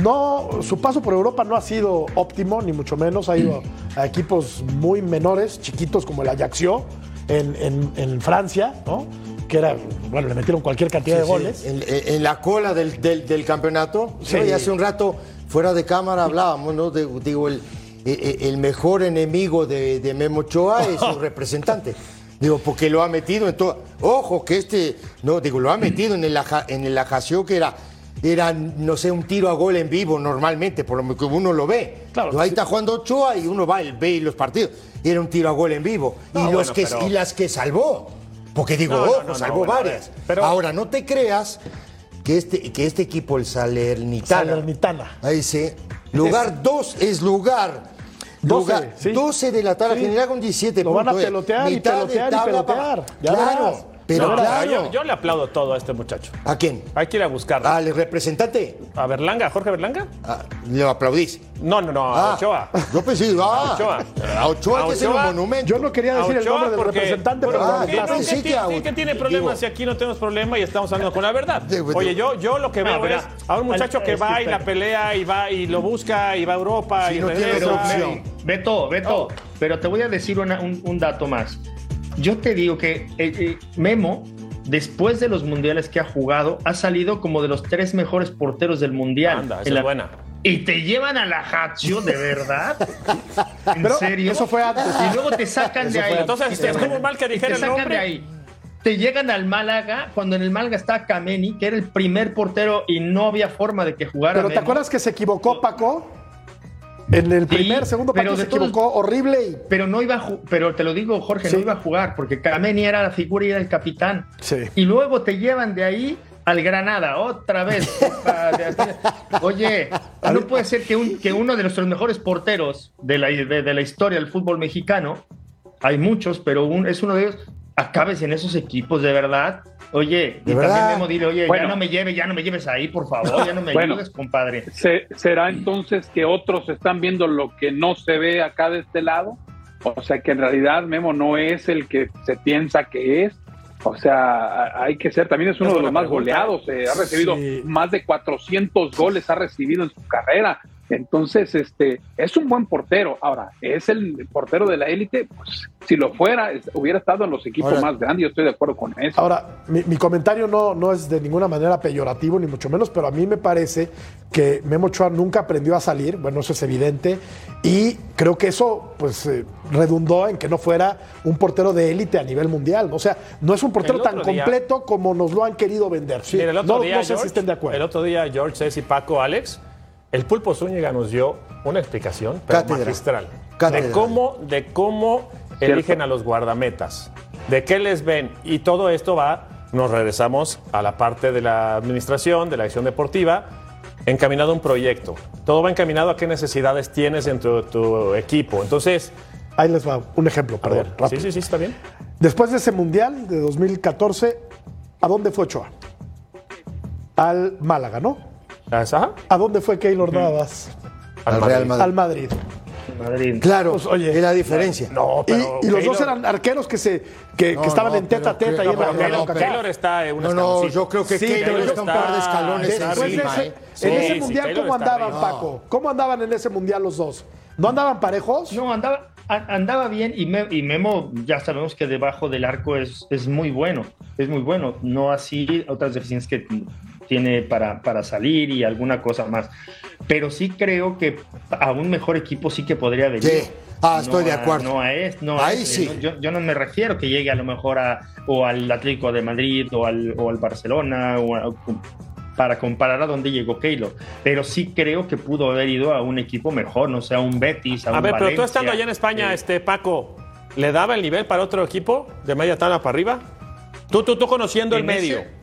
No, su paso por Europa no ha sido óptimo, ni mucho menos, ha ido a equipos muy menores, chiquitos como el Ajaccio en, en- en Francia, ¿no? que era, bueno, le metieron cualquier cantidad de Sí, goles. En, en la cola del, del- del campeonato. Sí. ¿no? Y hace un rato, fuera de cámara, hablábamos, ¿no? De- digo, el, el- el mejor enemigo de, de Memo Ochoa es su <laughs> representante. Digo, porque lo ha metido en todo. Ojo, que este, no, digo, lo ha metido en el, Aja- en el que era, era, no sé, un tiro a gol en vivo normalmente, por lo que uno lo ve. Claro, ahí sí. está jugando Ochoa y uno va y ve los partidos. Era un tiro a gol en vivo. No, y, los que, pero- y las que salvó. Porque digo, No, ojo, no, salvó bueno, varias. pero- Ahora, no te creas que este, que este equipo, el Salernitana, Salernitana. ahí sí, lugar <laughs> 2 es lugar. 12, lugar sí. 12 de la tabla Sí. general con 17 Lo van a puntos, eh. y pelotear pelotear. para- Ya claro. verás. Pero No, claro. yo, yo le aplaudo todo a este muchacho. ¿A quién? Hay que ir a buscarlo. ¿Al representante? ¿A Berlanga? ¿A Jorge Berlanga? Ah, ¿Lo aplaudís? No, no, no, a Ah, Ochoa. Yo pensé, ah, Ochoa. A Ochoa, A que es un Ochoa. monumento. Yo no quería A decir el Ochoa nombre del porque- representante, pero porque- Ah, yo ¿qué- gracias. pensé ¿qué, que tiene- a- qué tiene digo- problema si aquí no tenemos problema y estamos hablando con la verdad? Digo, Oye, yo, yo lo que veo pero- es a un muchacho que va que y la pelea y va y lo busca y va a Europa Sí, y no tiene regresa. Pero, opción. Beto, Beto, pero te voy a decir una- un, un dato más. Yo te digo que eh, eh, Memo, después de los mundiales que ha jugado, ha salido como de los tres mejores porteros del mundial. Anda, esa es buena. Y te llevan a la Lazio, ¿de verdad? <laughs> ¿En Pero serio? eso fue antes. Y luego te sacan de Eso ahí. Entonces, estuvo mal que dijera te el sacan nombre. de ahí. Te llegan al Málaga, cuando en el Málaga está Kameni, que era el primer portero y no había forma de que jugara. Pero ¿te acuerdas que se equivocó Paco? En el primer, segundo pero partido se de todos- equivocó horrible y Pero no iba a pero te lo digo, Jorge, Sí. no iba a jugar porque Kameni era la figura y era el capitán. Sí. Y luego te llevan de ahí al Granada, otra vez. <laughs> Oye, no puede ser que, un- que uno de nuestros mejores porteros de la, de, de la historia del fútbol mexicano, hay muchos, pero un- es uno de ellos, acabes en esos equipos de verdad. Oye, y también Memo dile, oye, Bueno. ya no me lleves, ya no me lleves ahí, por favor, ya no me <laughs> Bueno. ayudes, compadre. Se- ¿Será entonces que otros están viendo lo que no se ve acá de este lado? O sea, que en realidad Memo no es el que se piensa que es. O sea, hay que ser, también es uno Es de los más pregunta. goleados. eh, ha recibido Sí. más de 400 goles, ha recibido en su carrera. Entonces, este, es un buen portero. Ahora, ¿es el portero de la élite? Pues si lo fuera, es- hubiera estado en los equipos Ahora- más grandes. Yo estoy de acuerdo con eso. Ahora, mi, mi comentario no, no es de ninguna manera peyorativo, ni mucho menos, pero a mí me parece que Memo Ochoa nunca aprendió a salir, bueno, eso es evidente, y creo que eso pues eh, redundó en que no fuera un portero de élite a nivel mundial. O sea, no es un portero tan día- completo como nos lo han querido vender. Sí, el otro no, día, no sé George, si estén de acuerdo. El otro día, George, Ceci, Paco, Alex, el Pulpo Zúñiga nos dio una explicación pero Cátedra. magistral Cátedra. de cómo, de cómo eligen a los guardametas, de qué les ven. Y todo esto va, nos regresamos a la parte de la administración, de la acción deportiva, encaminado a un proyecto. Todo va encaminado a qué necesidades tienes en tu, tu equipo. Entonces, Ahí les va un ejemplo, perdón. ver, rápido. sí, sí, sí, está bien. Después de ese mundial de 2014, ¿a dónde fue Ochoa? Al Málaga, ¿no? Ajá. ¿A dónde fue Keylor Navas? Al Real Madrid. Al Madrid. Madrid. Claro, Pues, oye, es la diferencia. No, Y, pero y los dos eran arqueros que se que, No, que estaban no, en teta a teta y no, en la- Keylor-. Keylor está en un No, no, yo creo que Sí, Keylor está un par de escalones de encima, ese, ¿eh? Sí, en ese sí, mundial, Keylor ¿cómo andaban, arriba. Paco? ¿Cómo andaban en ese mundial los dos? ¿No andaban parejos? No, andaba, andaba bien y, Me- y Memo ya sabemos que debajo del arco es, es muy bueno, es muy bueno, no así otras deficiencias que tiene para, para salir y alguna cosa más. Pero sí creo que a un mejor equipo sí que podría venir. Sí. Ah, estoy de a- acuerdo. No a es, no a Ahí ese, sí. ¿no? Yo, yo no me refiero que llegue a lo mejor a, o al Atlético de Madrid o al, o al Barcelona o a- para comparar a dónde llegó Keylor. Pero sí creo que pudo haber ido a un equipo mejor, no sé, a un Betis, a, A un ver, pero tú estando allá en España, Eh, este Paco, ¿le daba el nivel para otro equipo de media tabla para arriba? Tú, tú, tú conociendo el medio. ese-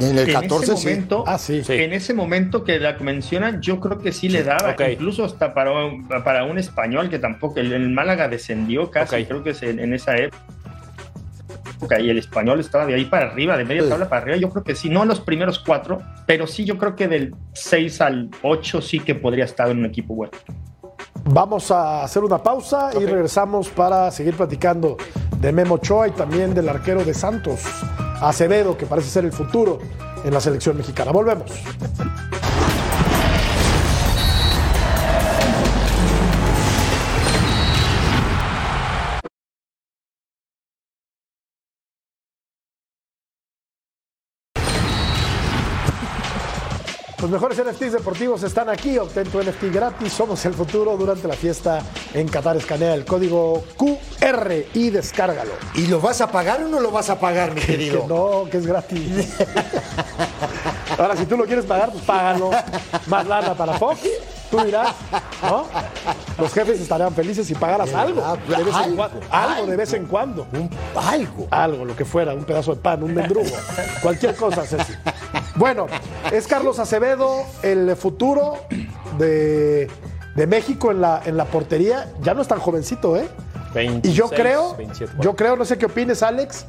En el en 14 ese sí. momento, Ah, sí. En ese momento que la mencionan, yo creo que sí, le daba, incluso hasta para, un- para un español que tampoco, el, el Málaga descendió casi, Ok. creo que es en, en esa época. Y el español estaba de ahí para arriba, de media Sí. tabla para arriba. Yo creo que sí, no los primeros cuatro, pero sí, yo creo que del 6 al 8 sí que podría estar en un equipo bueno. Vamos a hacer una pausa y regresamos para seguir platicando de Memo Ochoa y también del arquero de Santos, Acevedo, que parece ser el futuro en la selección mexicana. Volvemos. Los mejores NFTs deportivos están aquí. Obtén tu NFT gratis. Somos el futuro durante la fiesta en Qatar. Escanea el código QR y descárgalo. ¿Y lo vas a pagar o no lo vas a pagar, mi Que querido? no, que es gratis. <laughs> Ahora, si tú lo quieres pagar, pues págalo. Más lana para Fox. Tú dirás, ¿no? Los jefes estarían felices si pagaras algo. De vez en Algo, cuando. Algo de vez en cuando. Un algo. Algo, lo que fuera, un pedazo de pan, un mendrugo, <laughs> cualquier cosa, Ceci. Bueno, es Carlos Acevedo el futuro de, de México en la, en la portería. Ya no es tan jovencito, ¿eh? Y yo 26, creo, 27, yo creo, no sé qué opines, Alex,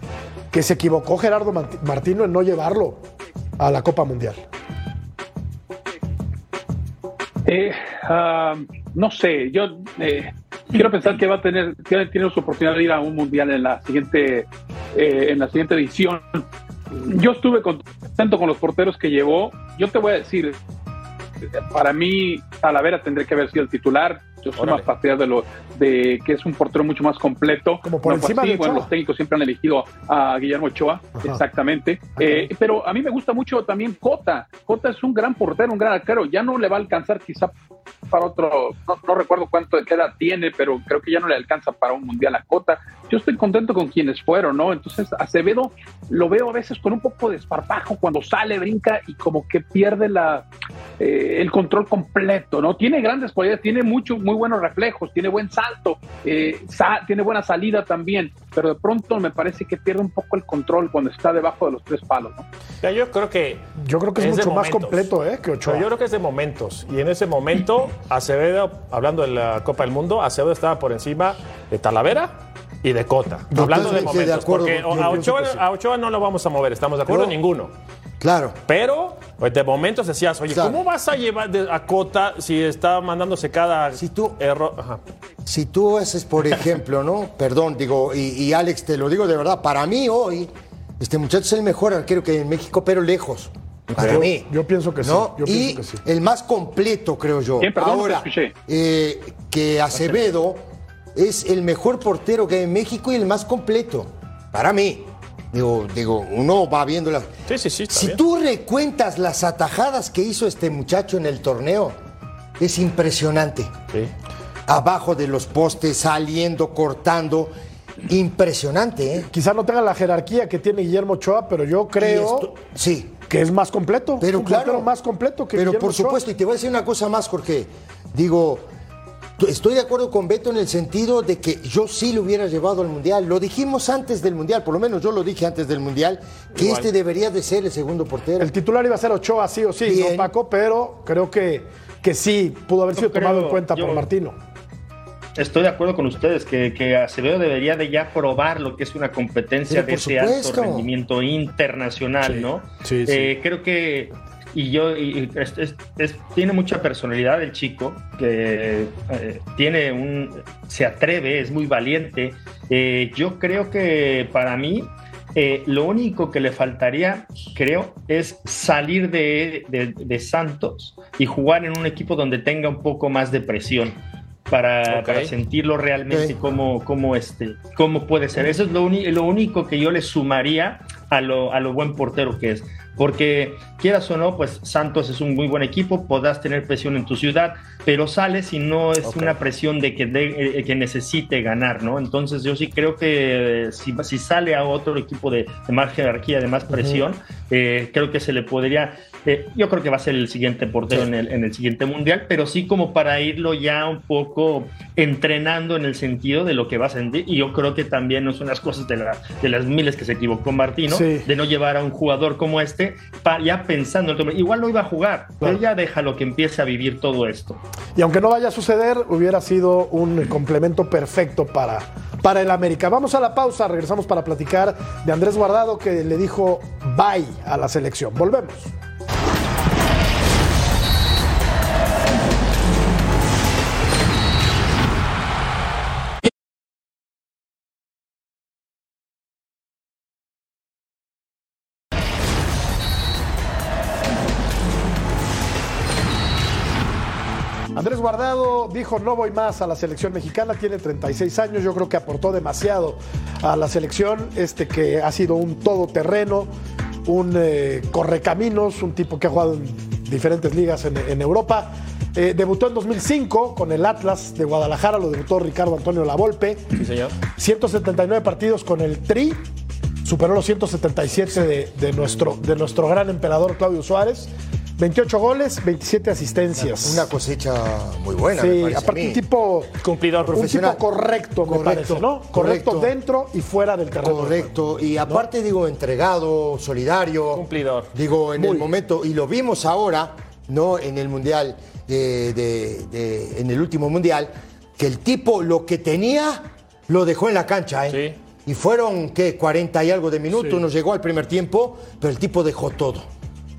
que se equivocó Gerardo Mart- Martino en no llevarlo a la Copa Mundial. Eh, ah, no sé, yo eh, quiero pensar que va a tener, que tiene su oportunidad de ir a un mundial en la siguiente, eh, en la siguiente edición. Yo estuve contento con los porteros que llevó. Yo te voy a decir, para mí Talavera tendría que haber sido el titular. Órale. más partidario de lo de que es un portero mucho más completo. Como por No fue encima así. de Bueno, los técnicos siempre han elegido a Guillermo Ochoa, Ajá. exactamente. Eh, pero a mí me gusta mucho también Cota. Cota es un gran portero, un gran arquero. Ya no le va a alcanzar quizá para otro, no, no recuerdo cuánto de edad tiene, pero creo que ya no le alcanza para un mundial a Cota. Yo estoy contento con quienes fueron, ¿no? Entonces Acevedo lo veo a veces con un poco de esparpajo cuando sale, brinca y como que pierde la, eh, el control completo, ¿no? Tiene grandes cualidades, tiene mucho, muy buenos reflejos, tiene buen salto, eh, sa- tiene buena salida también, pero de pronto me parece que pierde un poco el control cuando está debajo de los tres palos, ¿no? Ya, Yo creo que. Yo creo que es, mucho más completo ¿eh? que Ochoa. Pero yo creo que es de momentos. Y en ese momento, Acevedo, hablando de la Copa del Mundo, Acevedo estaba por encima de Talavera y de Cota. Hablando de de momentos. acuerdo, porque a Ochoa, a Ochoa no lo vamos a mover, ¿estamos de acuerdo? No. Ninguno. Claro. Pero pues, de momentos decías, oye, Claro. ¿cómo vas a llevar de- a Cota si está mandándose cada Si tú- error? Ajá. Si tú haces, por ejemplo, ¿no? <laughs> Perdón, digo, y, y Alex, te lo digo de verdad, para mí hoy, este muchacho es el mejor arquero que hay en México, pero lejos. Para Yo- mí. yo pienso que sí, yo y pienso que sí. el más completo, creo yo. ¿Quién? Perdón, no te Ahora, eh, que Acevedo es el mejor portero que hay en México y el más completo. Para mí. Digo, digo, uno va viendo las. Sí, sí, sí, está Si bien. tú recuentas las atajadas que hizo este muchacho en el torneo, es impresionante Sí. abajo de los postes, saliendo, cortando. Impresionante, ¿eh? Quizá no tenga la jerarquía que tiene Guillermo Ochoa, pero yo creo esto- sí, que es más completo. pero un claro. más completo que Pero Guillermo por Ochoa. supuesto, y te voy a decir una cosa más, Jorge. Digo, estoy de acuerdo con Beto en el sentido de que yo sí lo hubiera llevado al Mundial. Lo dijimos antes del Mundial, por lo menos yo lo dije antes del Mundial, que Igual. este debería de ser el segundo portero. El titular iba a ser Ochoa, sí o sí, Bien. no Paco, pero creo que, que sí pudo haber sido tomado creo- en cuenta por Martino. Estoy de acuerdo con ustedes que, que Acevedo debería de ya probar lo que es una competencia Pero de ese alto rendimiento internacional, Sí, ¿no? sí, sí. Eh, creo que y yo y- y es- es- es- tiene mucha personalidad el chico que eh, tiene un se atreve, es muy valiente. Eh, yo creo que para mí eh, lo único que le faltaría, creo, es salir de, de- de Santos y jugar en un equipo donde tenga un poco más de presión. Para, Ok. para sentirlo realmente Ok. como, como, este, cómo puede ser. Eso es lo, lo único que yo le sumaría a lo, a lo buen portero que es. Porque quieras o no, pues Santos es un muy buen equipo, podrás tener presión en tu ciudad, pero sales y no es una presión de que, de- eh, que necesite ganar, ¿no? Entonces yo sí creo que eh, si, si sale a otro equipo de, de más jerarquía, de más presión, eh, creo que se le podría... eh, yo creo que va a ser el siguiente portero en, el, en el siguiente mundial, pero sí como para irlo ya un poco entrenando en el sentido de lo que va a sentir. Y yo creo que también no son las cosas de, la- de las miles que se equivocó Martino, Sí. de no llevar a un jugador como este, pa- ya pensando, igual no iba a jugar, pero ya déjalo que empiece a vivir todo esto. Y aunque no vaya a suceder, hubiera sido un complemento perfecto para, para el América. Vamos a la pausa, regresamos para platicar de Andrés Guardado que le dijo bye a la selección. Volvemos. Andrés Guardado dijo no voy más a la selección mexicana, tiene 36 años, yo creo que aportó demasiado a la selección, este que ha sido un todoterreno, un eh, correcaminos, un tipo que ha jugado en diferentes ligas en, en Europa. Eh, debutó en 2005 con el Atlas de Guadalajara, lo debutó Ricardo Antonio Lavolpe. Sí, señor. 179 partidos con el Tri, superó los 177 de, de nuestro, de nuestro gran emperador Claudio Suárez. 28 goles, 27 asistencias. Una cosecha muy buena, me Sí, a aparte mí. un tipo, Cumplidor un tipo profesional. correcto, me Correcto, parece, ¿no? Correcto, correcto. dentro y fuera del terreno. Correcto. Y aparte, digo, entregado, solidario. Cumplidor. Digo, en Muy. el momento, y lo vimos ahora, ¿no? En el Mundial, de- de- de- en el último Mundial, que el tipo lo que tenía lo dejó en la cancha, ¿eh? Sí. Y fueron, ¿qué? 40 y algo de minutos, nos llegó al primer tiempo, pero el tipo dejó todo,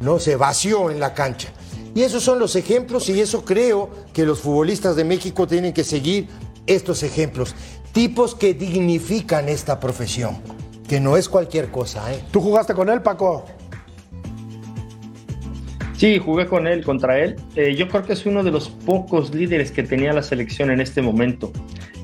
¿no? Se vació en la cancha. Y esos son los ejemplos y eso creo que los futbolistas de México tienen que seguir estos ejemplos. Tipos que dignifican esta profesión, que no es cualquier cosa, ¿eh? ¿Tú jugaste con él, Paco? Sí, jugué con él, contra él. Eh, yo creo que es uno de los pocos líderes que tenía la selección en este momento.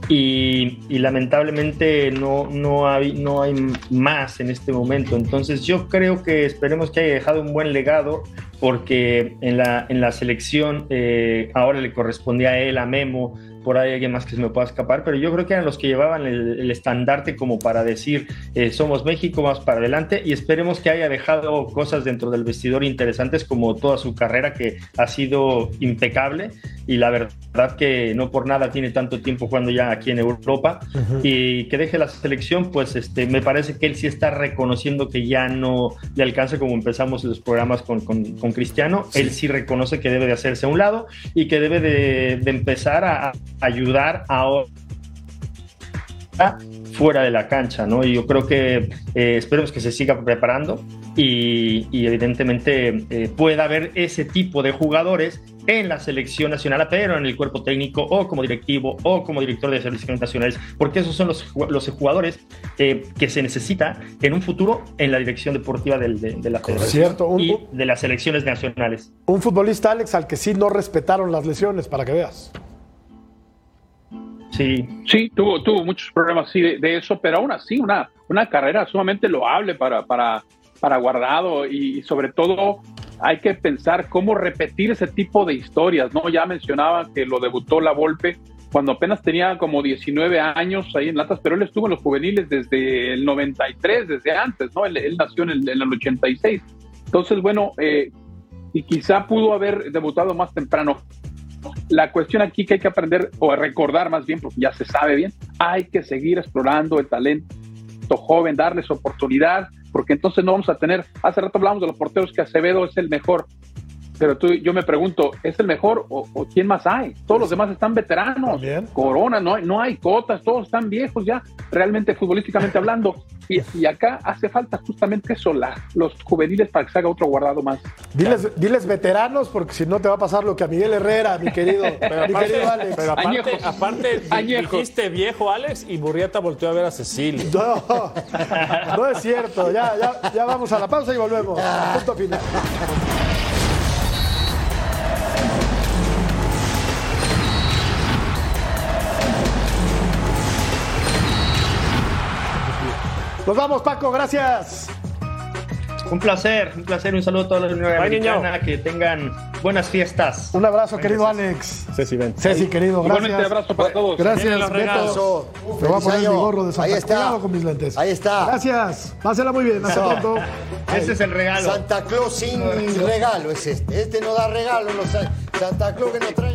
Y, y, lamentablemente no, no, hay, no hay más en este momento. Entonces yo creo que esperemos que haya dejado un buen legado porque en la, en la selección eh, ahora le correspondía a él, a Memo, por ahí alguien más que se me pueda escapar, pero yo creo que eran los que llevaban el, el estandarte como para decir eh, somos México, más para adelante y esperemos que haya dejado cosas dentro del vestidor interesantes como toda su carrera que ha sido impecable y la verdad que no por nada tiene tanto tiempo jugando ya aquí en Europa uh -huh. y que deje la selección, pues este, me parece que él sí está reconociendo que ya no le alcanza como empezamos los programas con, con, con Cristiano, sí. él sí reconoce que debe de hacerse a un lado y que debe de, de empezar a, a ayudar a fuera de la cancha, ¿no? Y yo creo que eh, esperemos que se siga preparando y, y evidentemente eh, pueda haber ese tipo de jugadores en la selección nacional, pero en el cuerpo técnico o como directivo o como director de selecciones nacionales, porque esos son los, los jugadores eh, que se necesita en un futuro en la dirección deportiva del, de, de, la federación Cierto, un, y de las selecciones nacionales. Un futbolista, Alex, al que sí no respetaron las lesiones, para que veas. Sí. Sí, tuvo, tuvo muchos problemas sí, de, eso, pero aún así una, una carrera sumamente loable para, para, para Guardado y, sobre todo hay que pensar cómo repetir ese tipo de historias, ¿no? Ya mencionaba que lo debutó la Volpe cuando apenas tenía como 19 años ahí en Latas, pero él estuvo en los juveniles desde el 93, desde antes, ¿no? Él, él nació en el, en el, 86. Entonces, bueno, eh, y quizá pudo haber debutado más temprano. La cuestión aquí que hay que aprender, o recordar más bien, porque ya se sabe bien, hay que seguir explorando el talento joven, darles oportunidad, porque entonces no vamos a tener, hace rato hablamos de los porteros que Acevedo es el mejor, pero tú, yo me pregunto, ¿es el mejor o, o quién más hay? Todos los demás están veteranos, También. Corona, no hay, no hay cotas, todos están viejos ya, realmente futbolísticamente hablando, <laughs> y, y, acá hace falta justamente eso, la, los juveniles para que se haga otro guardado más. Diles, diles veteranos, porque si no te va a pasar lo que a Miguel Herrera, mi querido, <laughs> pero mi aparte, querido Alex. Pero aparte, aparte dijiste viejo Alex y Burrieta volteó a ver a Cecilio. No, no es cierto, ya, ya, ya vamos a la pausa y volvemos. Punto final. <laughs> Nos vamos, Paco, gracias. Un placer, un placer, un saludo a toda la Unión Americana, que tengan buenas fiestas. Un abrazo, Buen querido Alex. Ceci, ven. Ceci, querido, gracias. Igualmente, abrazo para todos. Gracias, los Beto. Me voy a poner mi gorro de Santa Ahí está. con mis lentes. Ahí está. Gracias. Pásela muy bien. Hasta pronto. Ese es el regalo. Santa Claus sin regalo es este. Este no da regalo. No Santa Claus que no trae.